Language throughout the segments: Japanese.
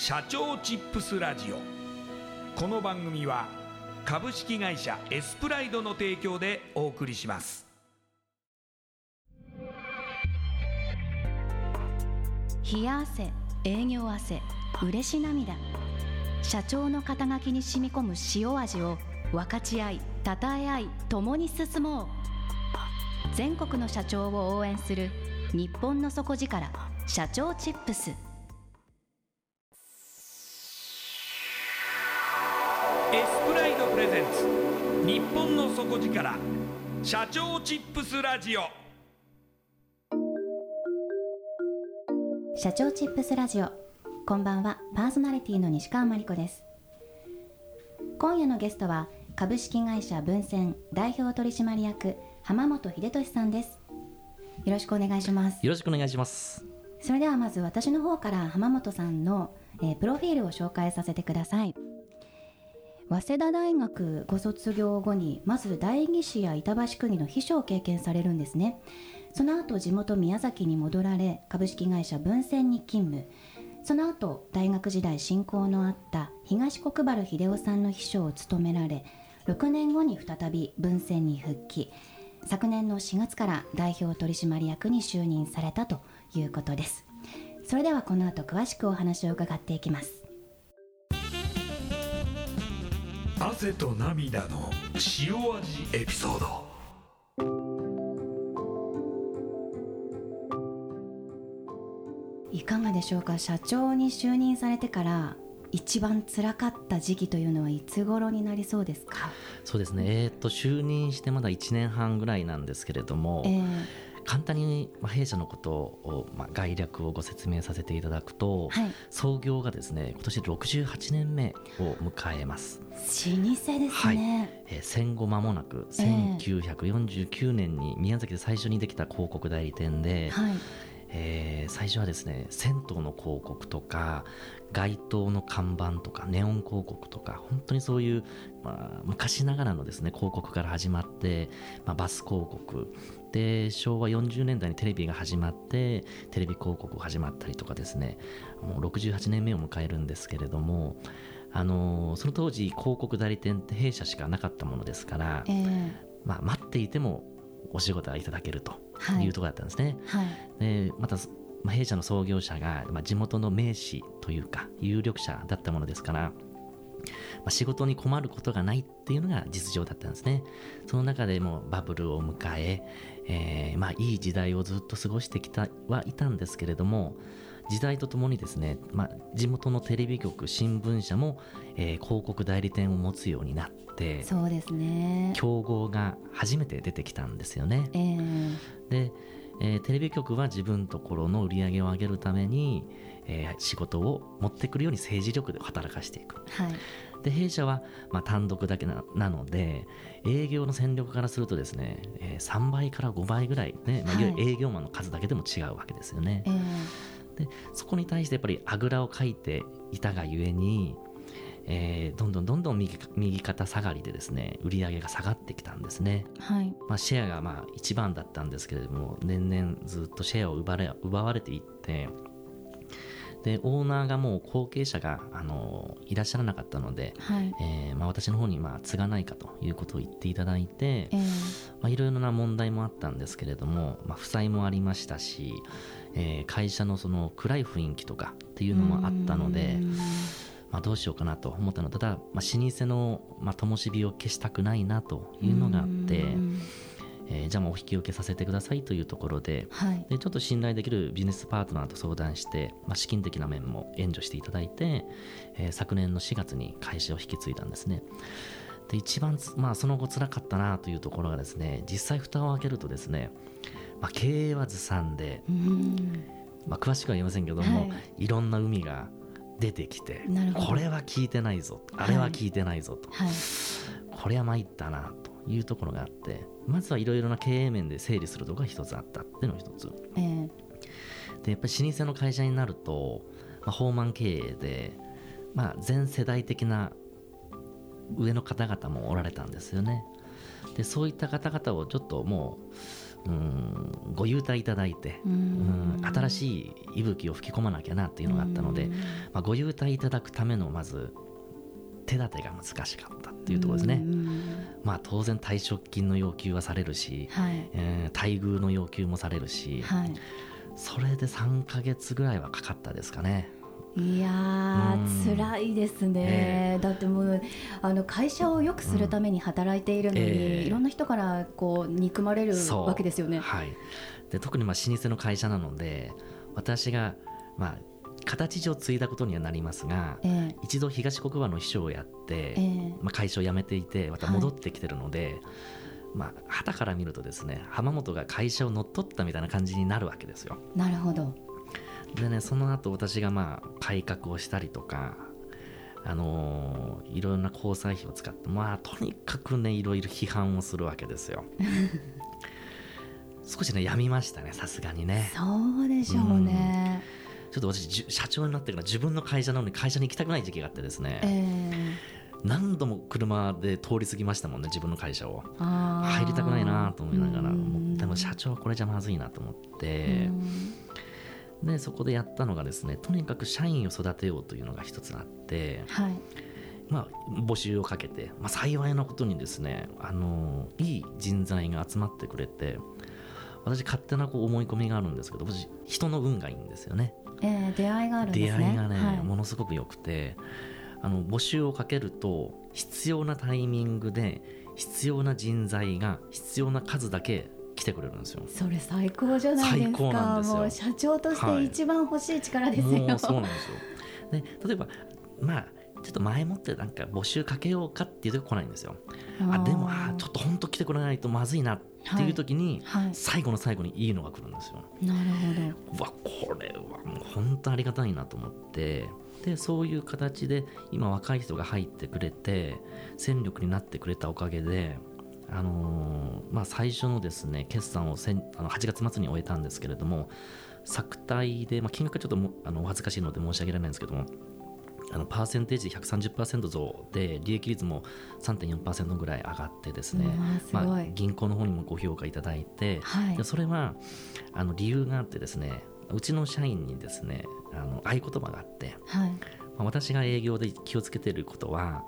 社長チップスラジオ。この番組は株式会社エスプライドの提供でお送りします。冷や汗営業汗嬉し涙。社長の肩書きに染み込む塩味を分かち合いたたえ合い共に進もう。全国の社長を応援する日本の底力社長チップス。イドプレゼンツ日本の底力。社長チップスラジオ。社長チップスラジオ。こんばんは。パーソナリティの西川真理子です。今夜のゲストは株式会社文鮮代表取締役浜本秀俊さんです。よろしくお願いします。よろしくお願いします。それではまず私の方から浜本さんの、えー、プロフィールを紹介させてください早稲田大学ご卒業後にまず代議士や板橋区議の秘書を経験されるんですね。その後地元宮崎に戻られ株式会社文鮮に勤務。その後大学時代親交のあった東国原英夫さんの秘書を務められ6年後に再び文鮮に復帰。昨年の4月から代表取締役に就任されたということです。それではこの後詳しくお話を伺っていきます。汗と涙の塩味エピソード。いかがでしょうか？社長に就任されてから一番辛かった時期というのはいつ頃になりそうですか？そうですね、えー、と就任してまだ1年半ぐらいなんですけれども、えー、簡単に弊社のことを、まあ、概略をご説明させていただくと、はい、創業がですね今年68年目を迎えます。老舗ですね、はい。えー、戦後間もなく1949年に宮崎で最初にできた広告代理店で、はい。えー、最初はですね銭湯の広告とか街頭の看板とかネオン広告とか本当にそういう、まあ、昔ながらのですね広告から始まって、まあ、バス広告で昭和40年代にテレビが始まってテレビ広告始まったりとかですね。もう68年目を迎えるんですけれどもあのその当時広告代理店って弊社しかなかったものですから、えー、まあ、待っていてもお仕事がいただけるとい。うところだったんですね。はいはい、でまたまあ、弊社の創業者が、まあ、地元の名士というか有力者だったものですから、まあ、仕事に困ることがないっていうのが実情だったんですね。その中でもバブルを迎ええー、まあ、いい時代をずっと過ごしてきたはいたんですけれども時代とともにですね、まあ、地元のテレビ局新聞社も、えー、広告代理店を持つようになってそうですね競合が初めて出てきたんですよね。えー、でえー、テレビ局は自分ところの売り上げを上げるために、えー、仕事を持ってくるように政治力で働かしていく。はい、で弊社は、まあ、単独だけななので営業の戦力からするとですね、えー、3倍から5倍ぐらいね、まあ、営業マンの数だけでも違うわけですよね。えーでそこに対してやっぱりあぐらをかいていたがゆえに、えー、どんどんどんどん右右肩下がりでですね売り上げが下がってきたんですね、はい。まあ、シェアがまあ一番だったんですけれども年々ずっとシェアを奪われ奪われていってでオーナーがもう後継者があのいらっしゃらなかったので、はい。えーまあ、私の方にまあ継がないかということを言っていただいて、えーまあ、いろいろな問題もあったんですけれども、まあ、負債もありましたし、えー会社のその暗い雰囲気とかっていうのもあったのでう、んまあ、どうしようかなと思ったのただ、まあ、老舗の、まあ、灯火を消したくないなというのがあって、うんえーじゃあもうお引き受けさせてくださいというところではい。でちょっと信頼できるビジネスパートナーと相談して、まあ、資金的な面も援助していただいて、えー昨年の4月に会社を引き継いだんですね。で一番つ、まあ、その後辛かったなというところがですね実際蓋を開けるとですね、まあ、経営はずさんで、うん。まあ、詳しくは言いませんけども、、はい。ろんな海が出てきてこれは聞いてないぞあれは聞いてないぞと、はい。これは参ったなというところがあってまずはいろいろな経営面で整理するところが一つあったっていうのが一つ。えーでやっぱり老舗の会社になると、まあ、放漫経営で、まあ、全世代的な上の方々もおられたんですよね。でそういった方々をちょっともううんご優待いただいてううん。ん新しい息吹を吹き込まなきゃなっていうのがあったので、うん。まあ、ご優待いただくためのまず手立てが難しかったっていうところですね、うんまあ当然退職金の要求はされるし、はい。えー待遇の要求もされるし、はい。それで3ヶ月ぐらいはかかったですかね。いやーうん。辛いですね、えだってもうあの会社を良くするために働いているのに、ええ。いろんな人からこう憎まれるわけですよね。はい、で特にまあ老舗の会社なので私がまあ形上継いだことにはなりますがええ一度東国場の秘書をやって、ええまあ、会社を辞めていてまた戻ってきてるので、まあ旗から見るとですね浜本が会社を乗っ取ったみたいな感じになるわけですよ。なるほど。でねその後私がまあ改革をしたりとかあのーいろんな交際費を使ってまあとにかくねいろいろ批判をするわけですよ 少しねやみましたねさすがにねそうでしょうね。ちょっと私社長になってから自分の会社なのに会社に行きたくない時期があってですね、え何度も車で通り過ぎましたもんね自分の会社を。入りたくないなと思いながらうん。でも社長はこれじゃまずいなと思って。うん。でそこでやったのがですねとにかく社員を育てようというのが一つあってはい。まあ、募集をかけて、まあ、幸いなことにですね、あのいい人材が集まってくれて私勝手なこう思い込みがあるんですけど私人の運がいいんですよねええ出会いがあるんですね。出会いがね、はいものすごく良くてあの募集をかけると必要なタイミングで必要な人材が必要な数だけ来てくれるんですよ。それ最高じゃないですか。最高なんですよ社長として一番欲しい力ですよ。もうそうなんですよ。で例えばまあちょっと前もってなんか募集かけようかっていう時来ないんですよ。あでもあちょっと本当来てくれないとまずいなっていう時に、はい。最後の最後にいいのが来るんですよ。なるほど。うわこれはもう本当ありがたいなと思ってでそういう形で今若い人が入ってくれて戦力になってくれたおかげで。あのーまあ、最初のですね決算をせんあの8月末に終えたんですけれども作体で、まあ、金額はちょっともあのお恥ずかしいので申し上げられないんですけどもあのパーセンテージで130%増で利益率も3.4%ぐらい上がってですね、まあ、銀行の方にもご評価いただいて、はいで。それはあの理由があってですねうちの社員にですねあの合言葉があって、はい。まあ、私が営業で気をつけていることは、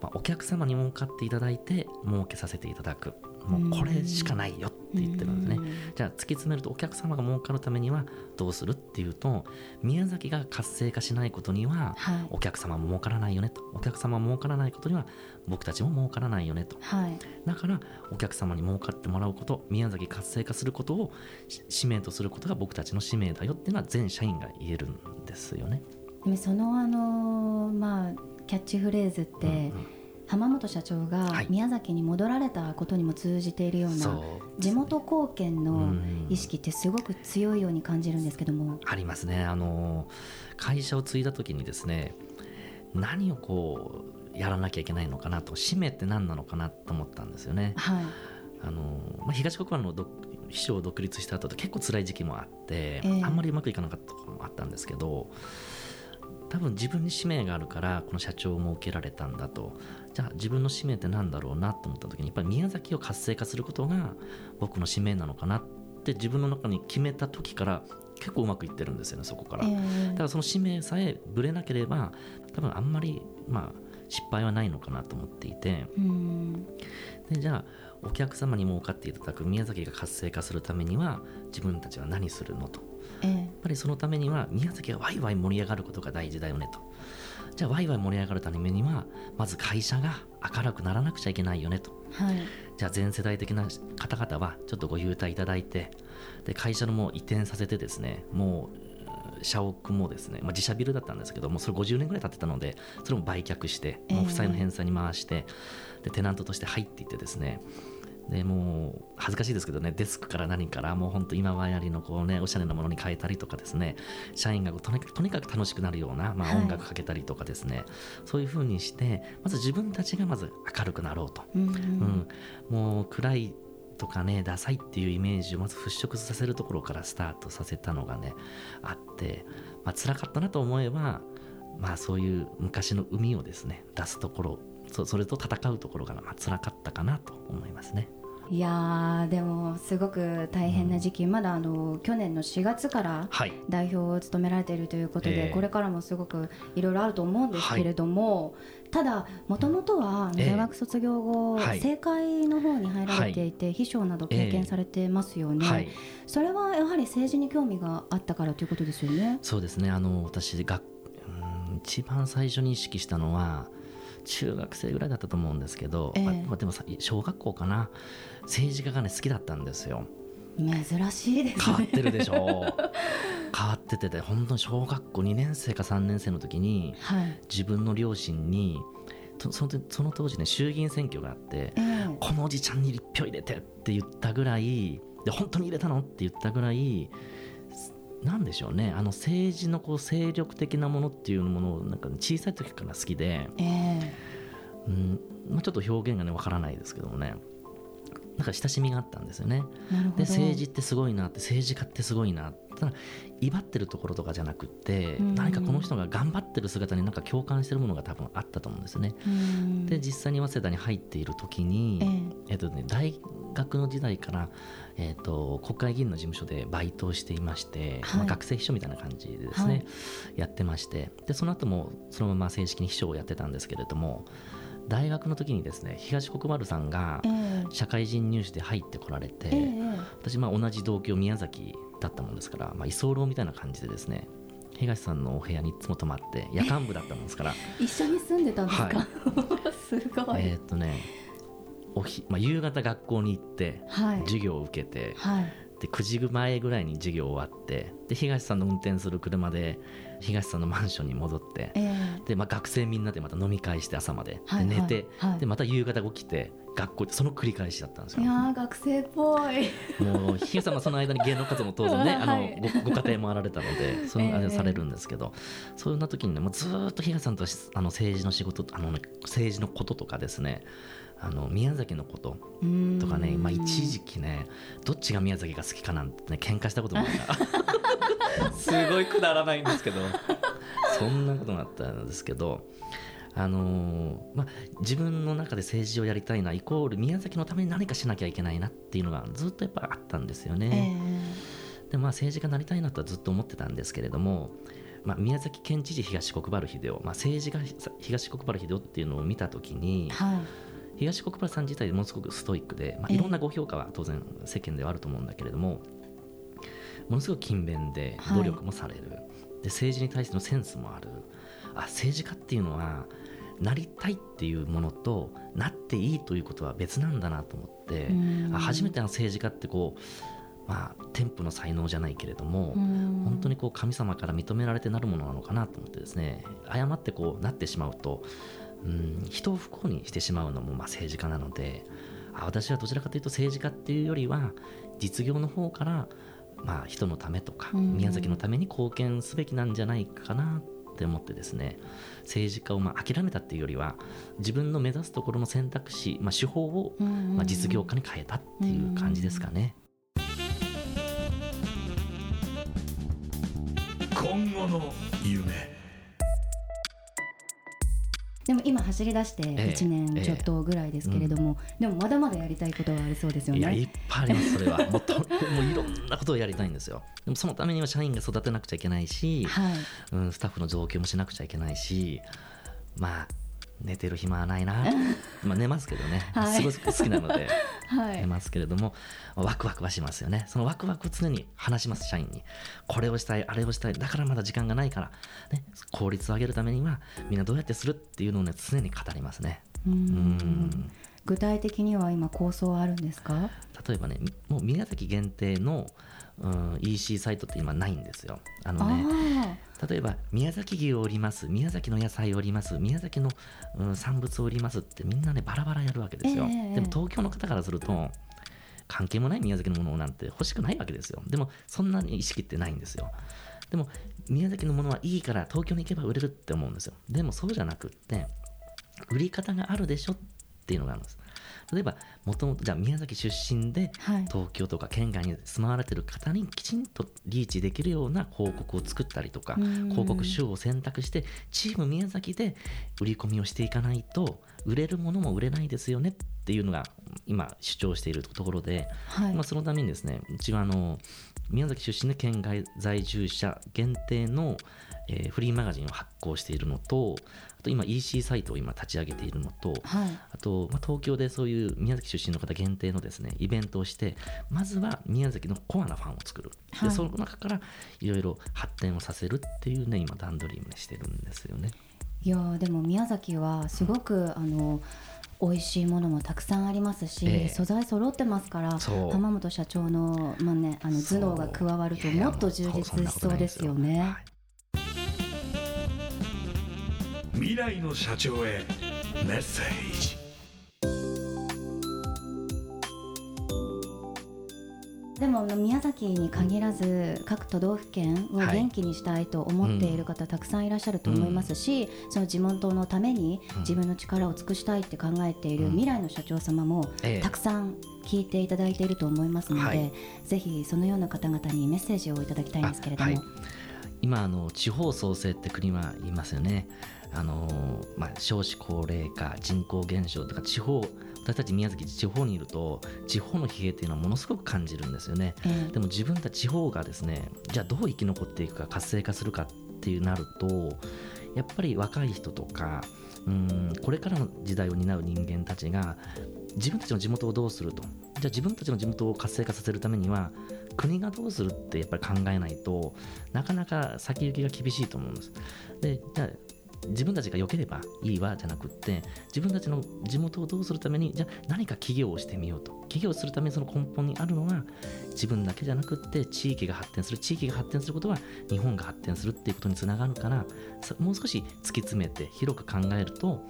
まあ、お客様に儲かっていただいて儲けさせていただくもうこれしかないよって言ってるんですね。じゃあ突き詰めるとお客様が儲かるためにはどうするっていうと宮崎が活性化しないことにははい。お客様も儲からないよねとお客様も儲からないことには僕たちも儲からないよねとはい。だからお客様に儲かってもらうこと宮崎活性化することをし使命とすることが僕たちの使命だよっていうのは全社員が言えるんですよね。でもそのあのまあキャッチフレーズって、うんうん浜本社長がはい。宮崎に戻られたことにも通じているような、地元貢献のうん。意識ってすごく強いように感じるんですけども、ありますね。あの会社を継いだ時にですね何をこうやらなきゃいけないのかなと使命って何なのかなと思ったんですよね。はい、あのまあ、東国原のど秘書を独立した後で結構辛い時期もあって、えー、あんまりうまくいかなかったところもあったんですけど多分自分に使命があるからこの社長を設けられたんだとじゃあ自分の使命って何だろうなと思った時にやっぱり宮崎を活性化することが僕の使命なのかなって自分の中に決めた時から結構うまくいってるんですよねそこから、えー、だからその使命さえぶれなければ多分あんまりまあ失敗はないのかなと思っていて。でじゃあお客様に儲かっていただく宮崎が活性化するためには自分たちは何するのと、えー、やっぱりそのためには宮崎がワイワイ盛り上がることが大事だよねと。じゃあワイワイ盛り上がるためにはまず会社が明るくならなくちゃいけないよねと、はい、じゃあ全世代的な方々はちょっとご優待いただいてで会社のもう移転させてですねもう社屋もですね、まあ、自社ビルだったんですけどもそれ50年ぐらい経ってたのでそれも売却してもう負債の返済に回して、えー、でテナントとして入っていってですねでもう恥ずかしいですけどねデスクから何からもう本当今はやりのこうねおしゃれなものに変えたりとかですね社員がとにかくとにかく楽しくなるような、まあ、音楽かけたりとかですね、はい、そういうふうにしてまず自分たちがまず明るくなろうと、うん、うん、もう暗いとかねダサいっていうイメージをまず払拭させるところからスタートさせたのがねあって、まあ辛かったなと思えばまあそういう昔の海をですね出すところそそれと戦うところがまあ辛かったかなと思いますね。いやでもすごく大変な時期、うん、まだあの去年の4月から代表を務められているということで、はい、これからもすごくいろいろあると思うんですけれども、はい、ただ、もともとは大学卒業後、えー、政界の方に入られていて、はい、秘書など経験されてますよね、それはやはり政治に興味があったからということですよね？そうですね。あの私が一番最初に意識したのは中学生ぐらいだったと思うんですけど、えー、まあ、でも小学校かな。政治家がね好きだったんですよ。珍しいです、ね、変わってるでしょ。変わっててて本当に小学校2年生か3年生の時に、はい、自分の両親にそのその当時ね衆議院選挙があって、えー、このおじちゃんに立票入れてって言ったぐらいで本当に入れたの？って言ったぐらいなんでしょうね。あの政治のこう精力的なものっていうものをなんか小さい時から好きで、えー、うん。まあ、ちょっと表現がねわからないですけどもねなんか親しみがあったんですよね。で政治ってすごいなって政治家ってすごいなただ威張ってるところとかじゃなくて、うん、何かこの人が頑張ってる姿になんか共感してるものが多分あったと思うんですね。うん、で実際に早稲田に入っている時に、えー、えっとね、大学の時代から、えーと、国会議員の事務所でバイトをしていまして、はい、まあ、学生秘書みたいな感じでですね、はい、やってまして。でその後もそのまま正式に秘書をやってたんですけれども大学の時にですね東国丸さんが社会人入試で入ってこられて、えー、私まあ同じ同郷宮崎だったもんですから、まあ、居候みたいな感じでですね東さんのお部屋にいつも泊まって夜間部だったもんですから。一緒に住んでたんですか、はい、すごい。えー、っとねおひ、まあ、夕方学校に行って、はい、授業を受けて、はい、で9時前ぐらいに授業終わってで東さんの運転する車で東さんのマンションに戻って、えー、でまあ、学生みんなでまた飲み会して朝まで。で寝て、はいはい、でまた夕方起きて学校その繰り返しだったんですよ。いや学生っぽい。もう東さんはその間に芸能活動も当然ね、あのごご家庭もあられたのでそのあれされるんですけど、えー、そんな時にねもうずっと東さんとあの政治の仕事あの、ね、政治のこととかですねあの宮崎のこととかね、まあ、一時期ねどっちが宮崎が好きかなんてね喧嘩したこともあったすごいくだらないんですけどそんなことがあったんですけど。あのー、まあ、自分の中で政治をやりたいなイコール宮崎のために何かしなきゃいけないなっていうのがずっとやっぱあったんですよね。えー、でまあ政治家になりたいなとはずっと思ってたんですけれども、まあ、宮崎県知事東国原英夫、まあ、政治家東国原英夫っていうのを見た時に、はい。東国原さん自体ものすごくストイックで、まあ、いろんなご評価は当然世間ではあると思うんだけれども、ものすごく勤勉で努力もされる、はい、で政治に対してのセンスもあるあ政治家っていうのはなりたいっていうものとなっていいということは別なんだなと思ってあ初めての政治家ってこうまあ天賦の才能じゃないけれども本当にこう神様から認められてなるものなのかなと思ってですね誤ってこうなってしまうとうん人を不幸にしてしまうのもまあ政治家なのであ私はどちらかというと政治家っていうよりは実業の方からまあ人のためとか宮崎のために貢献すべきなんじゃないかなっって思ってですね政治家をまあ諦めたっていうよりは自分の目指すところの選択肢、まあ、手法をまあ実業家に変えたっていう感じですかね。今後の走り出して1年ちょっとぐらいですけれども、ええうん、でもまだまだやりたいことはありそうですよね。いやいっぱいありますそれは もっともういろんなことをやりたいんですよ。でもそのためには社員が育てなくちゃいけないし、はい、うん、スタッフの増強もしなくちゃいけないしまあ寝てる暇はないな まあ寝ますけどね、はい、すごく好きなので 寝ますけれども、ワクワクはしますよね。そのワクワクを常に話します社員に。これをしたいあれをしたい。だからまだ時間がないから、ね、効率を上げるためにはみんなどうやってするっていうのをね常に語りますね。うん具体的には今構想はあるんですか？例えばねもう宮崎限定のうん、EC サイトって今ないんですよ。あのね例えば宮崎牛を売ります宮崎の野菜を売ります宮崎の、うん、産物を売りますってみんなねバラバラやるわけですよ。えー、でも東京の方からすると関係もない宮崎のものなんて欲しくないわけですよ。でもそんなに意識ってないんですよ。でも宮崎のものはいいから東京に行けば売れるって思うんですよ。でもそうじゃなくって売り方があるでしょっていうのがあるんです。例えばもともとじゃあ宮崎出身で東京とか県外に住まわれてる方にきちんとリーチできるような広告を作ったりとか広告手を選択してチーム宮崎で売り込みをしていかないと売れるものも売れないですよねっていうのが今主張しているところで、はい、まあ、そのためにですねうちはあの宮崎出身で県外在住者限定の、えー、フリーマガジンを発行しているのとあと今 EC サイトを今立ち上げているのと、はい、あと、まあ、東京でそういう宮崎出身の方限定のですねイベントをしてまずは宮崎のコアなファンを作る、はい、でその中からいろいろ発展をさせるっていうね今段取りをしてるんですよね。いやでも宮崎はすごく、うん、あの美味しいものもたくさんありますし、えー、素材揃ってますから浜本社長の,、まあね、あの頭脳が加わるともっと充実しそうですよね。未来の社長へメッセージ。でも宮崎に限らず各都道府県を元気にしたいと思っている方たくさんいらっしゃると思いますし、その地元のために自分の力を尽くしたいって考えている未来の社長様もたくさん聞いていただいていると思いますので、ぜひそのような方々にメッセージをいただきたいんですけれども。今あの地方創生って国はいますよね。あのまあ、少子高齢化人口減少とか地方私たち宮崎地方にいると地方の疲弊っていうのはものすごく感じるんですよね、えー、でも自分たち地方がですねじゃあどう生き残っていくか活性化するかっていうなるとやっぱり若い人とかうんこれからの時代を担う人間たちが自分たちの地元をどうすると。じゃあ自分たちの地元を活性化させるためには国がどうするってやっぱり考えないとなかなか先行きが厳しいと思うんです。でじゃあ自分たちが良ければいいわじゃなくって自分たちの地元をどうするためにじゃあ何か企業をしてみようと企業をするためにその根本にあるのは自分だけじゃなくって地域が発展する地域が発展することは日本が発展するっていうことにつながるからもう少し突き詰めて広く考えると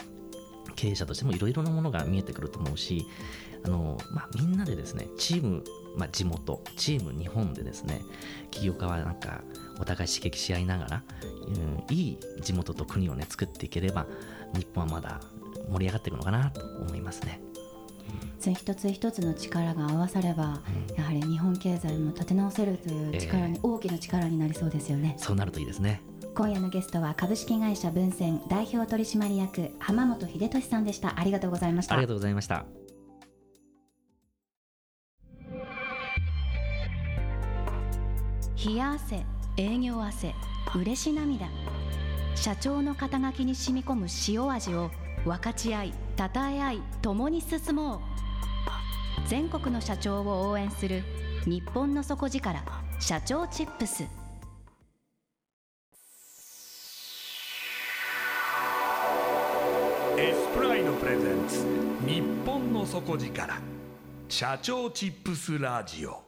経営者としてもいろいろなものが見えてくると思うしあの、まあ、みんなでですねチーム、まあ、地元チーム日本でですね起業家はなんかお互い刺激し合いながら、うん、いい地元と国をね作っていければ日本はまだ盛り上がっていくのかなと思いますね。うん、一つ一つの力が合わされば、うん、やはり日本経済も立て直せるという力に、えー、大きな力になりそうですよね。そうなるといいですね。今夜のゲストは株式会社文鮮代表取締役浜本秀俊さんでした。ありがとうございました。ありがとうございました。冷や汗営業汗嬉し涙。社長の肩書きに染み込む塩味を分かち合いたたえ合い共に進もう。全国の社長を応援する日本の底力社長チップス。エスプライドプレゼンツ日本の底力社長チップスラジオ。